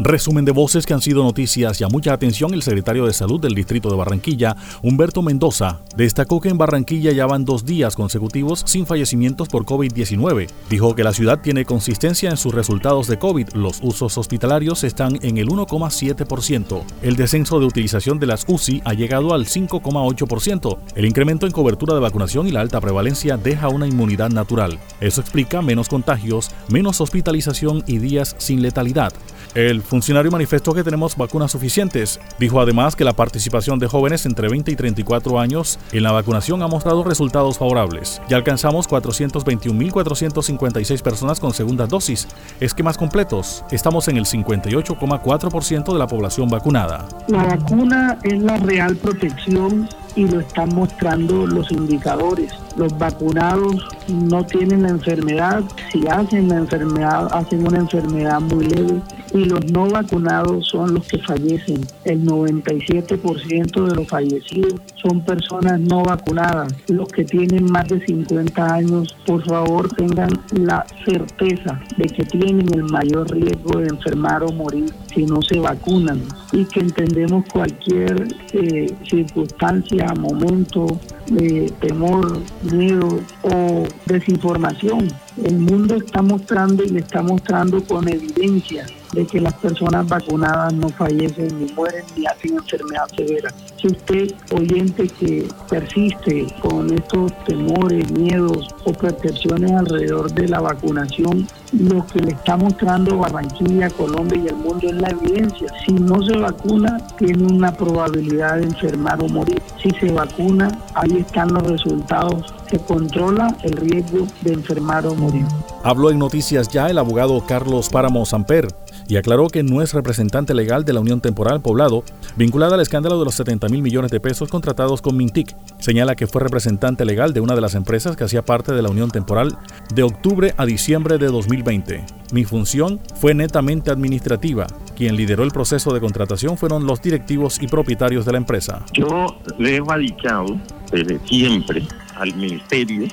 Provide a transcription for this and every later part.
Resumen de voces que han sido noticias y a mucha atención. El secretario de Salud del Distrito de Barranquilla, Humberto Mendoza, destacó que en Barranquilla ya van dos días consecutivos sin fallecimientos por COVID-19. Dijo que la ciudad tiene consistencia en sus resultados de COVID. Los usos hospitalarios están en el 1,7%. El descenso de utilización de las UCI ha llegado al 5,8%. El incremento en cobertura de vacunación y la alta prevalencia deja una inmunidad natural. Eso explica menos contagios, menos hospitalización y días sin letalidad. El funcionario manifestó que tenemos vacunas suficientes. Dijo además que la participación de jóvenes entre 20 y 34 años en la vacunación ha mostrado resultados favorables. Ya alcanzamos 421.456 personas con segunda dosis. Esquemas completos. Estamos en el 58,4% de la población vacunada. La vacuna es la real protección y lo están mostrando los indicadores. Los vacunados no tienen la enfermedad, si hacen la enfermedad, hacen una enfermedad muy leve y los no vacunados son los que fallecen. El 97% de los fallecidos son personas no vacunadas. Los que tienen más de 50 años, por favor tengan la certeza de que tienen el mayor riesgo de enfermar o morir si no se vacunan y que entendemos cualquier eh, circunstancia, momento, de temor, miedo o desinformación. El mundo está mostrando y le está mostrando con evidencia de que las personas vacunadas no fallecen ni mueren ni hacen enfermedad severa. Si usted, oyente que persiste con estos temores, miedos o percepciones alrededor de la vacunación, lo que le está mostrando Barranquilla, Colombia y el mundo es la evidencia. Si no se vacuna, tiene una probabilidad de enfermar o morir. Si se vacuna, ahí están los resultados. Se controla el riesgo de enfermar o morir. Habló en Noticias Ya el abogado Carlos Páramo Samper y aclaró que no es representante legal de la Unión Temporal Poblado, vinculada al escándalo de los 70 mil millones de pesos contratados con Mintic. Señala que fue representante legal de una de las empresas que hacía parte de la Unión Temporal de octubre a diciembre de 2020. Mi función fue netamente administrativa. Quien lideró el proceso de contratación fueron los directivos y propietarios de la empresa. Yo le he radicado desde siempre al ministerio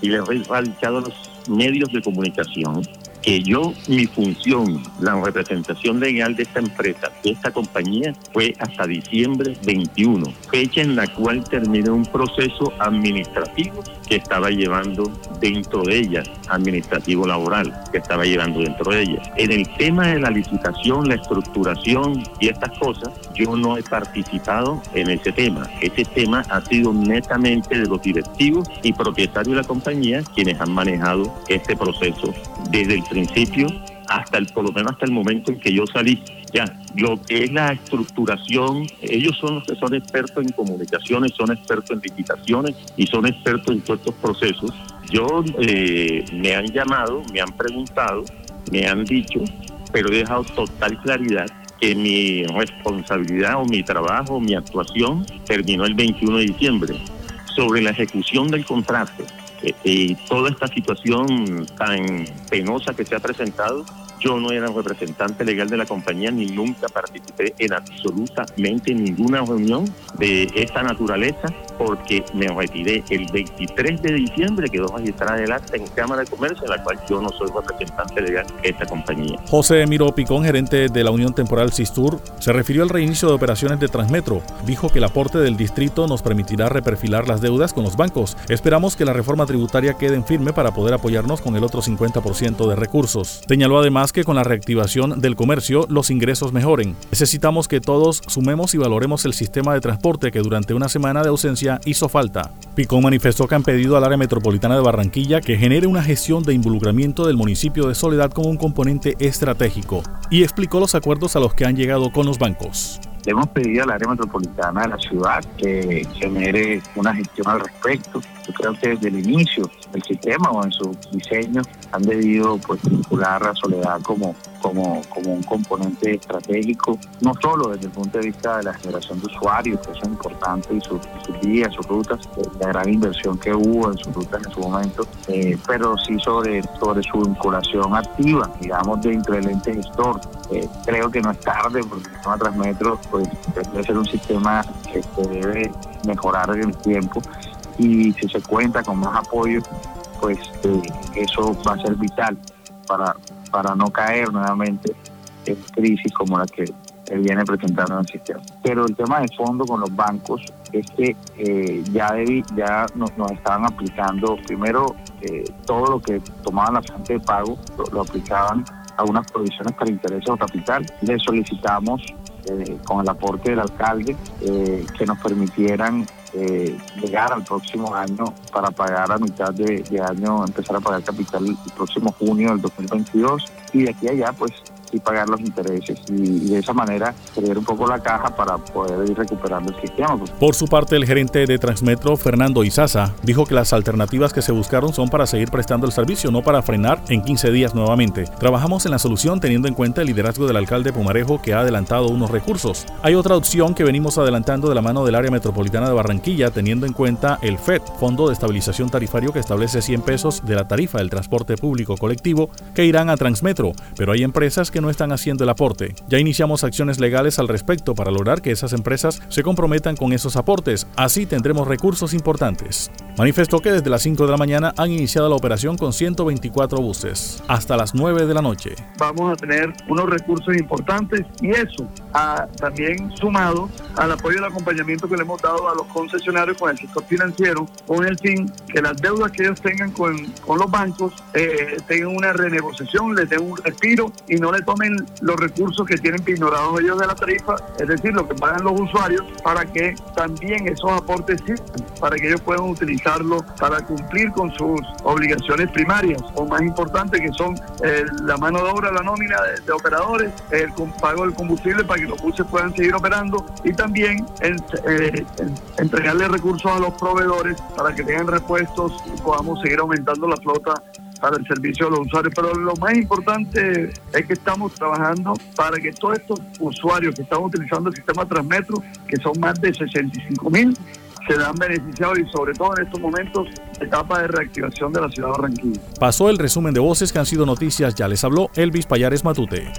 y le he radicado a los medios de comunicación que yo, mi función, la representación legal de esta empresa, de esta compañía, fue hasta diciembre 21, fecha en la cual terminé un proceso administrativo que estaba llevando dentro de ella, administrativo laboral, que estaba llevando dentro de ella. En el tema de la licitación, la estructuración y estas cosas, yo no he participado en ese tema. Ese tema ha sido netamente de los directivos y propietarios de la compañía quienes han manejado este proceso desde el principio hasta el, por lo menos hasta el momento en que yo salí. Ya, lo que es la estructuración, ellos son los que son expertos en comunicaciones, son expertos en licitaciones y son expertos en todos estos procesos. Yo eh, me han llamado, me han preguntado, me han dicho, pero he dejado total claridad que mi responsabilidad o mi trabajo, mi actuación terminó el 21 de diciembre. Sobre la ejecución del contrato, y toda esta situación tan penosa que se ha presentado, yo no era representante legal de la compañía ni nunca participé en absolutamente ninguna reunión de esta naturaleza porque me retiré el 23 de diciembre, quedó registrada adelante en Cámara de Comercio, en la cual yo no soy representante legal de esta compañía. José Emiro Picón, gerente de la Unión Temporal Sistur, se refirió al reinicio de operaciones de Transmetro. Dijo que el aporte del distrito nos permitirá reperfilar las deudas con los bancos. Esperamos que la reforma tributaria quede en firme para poder apoyarnos con el otro 50% de recursos. Señaló además que con la reactivación del comercio los ingresos mejoren. Necesitamos que todos sumemos y valoremos el sistema de transporte que durante una semana de ausencia hizo falta. Picón manifestó que han pedido al área metropolitana de Barranquilla que genere una gestión de involucramiento del municipio de Soledad como un componente estratégico y explicó los acuerdos a los que han llegado con los bancos. Le hemos pedido al área metropolitana de la ciudad que genere una gestión al respecto. Yo creo que desde el inicio del sistema o en su diseño han debido pues, vincular a Soledad como, como, como un componente estratégico, no solo desde el punto de vista de la generación de usuarios, que es importante, y sus, sus vías, sus rutas, la gran inversión que hubo en sus rutas en su momento, eh, pero sí sobre, sobre su vinculación activa, digamos, dentro del ente gestor. Eh, creo que no es tarde, porque el sistema Transmetro pues, debe ser un sistema que debe mejorar en el tiempo y si se cuenta con más apoyo, pues eh, eso va a ser vital para, para no caer nuevamente crisis como la que viene presentando en el sistema. Pero el tema de fondo con los bancos es que eh, ya, ya nos, estaban aplicando, primero, eh, todo lo que tomaban la fuente de pago, lo, aplicaban a unas provisiones para intereses o capital. Le solicitamos, eh, con el aporte del alcalde, que nos permitieran llegar al próximo año para pagar a mitad de, de, año, empezar a pagar capital el próximo junio del 2022 y de aquí a allá pues y pagar los intereses y, de esa manera crear un poco la caja para poder ir recuperando el sistema. Por su parte, el gerente de Transmetro, Fernando Izaza, dijo que las alternativas que se buscaron son para seguir prestando el servicio, no para frenar en 15 días nuevamente. Trabajamos en la solución teniendo en cuenta el liderazgo del alcalde Pumarejo que ha adelantado unos recursos. Hay otra opción que venimos adelantando de la mano del área metropolitana de Barranquilla teniendo en cuenta el FED, Fondo de Estabilización Tarifario que establece 100 pesos de la tarifa del transporte público colectivo que irán a Transmetro, pero hay empresas que no están haciendo el aporte. Ya iniciamos acciones legales al respecto para lograr que esas empresas se comprometan con esos aportes. Así tendremos recursos importantes. Manifestó que desde las 5 de la mañana han iniciado la operación con 124 buses hasta las 9 de la noche. Vamos a tener unos recursos importantes y eso ha también sumado al apoyo y el acompañamiento que le hemos dado a los concesionarios con el sector financiero con el fin que las deudas que ellos tengan con, con los bancos eh, tengan una renegociación, les den un respiro y no le tomen los recursos que tienen ignorados ellos de la tarifa, es decir, lo que pagan los usuarios, para que también esos aportes sirvan, para que ellos puedan utilizarlo para cumplir con sus obligaciones primarias, o más importante que son eh, la mano de obra, la nómina de, operadores, el pago del combustible para que los buses puedan seguir operando y también eh, entregarle recursos a los proveedores para que tengan repuestos y podamos seguir aumentando la flota para el servicio de los usuarios. Pero lo más importante es que estamos trabajando para que todos estos usuarios que están utilizando el sistema Transmetro, que son más de 65 mil, se dan beneficiados y sobre todo en estos momentos etapa de reactivación de la ciudad de Barranquilla. Pasó el resumen de voces que han sido noticias, ya les habló Elvis Payares Matute.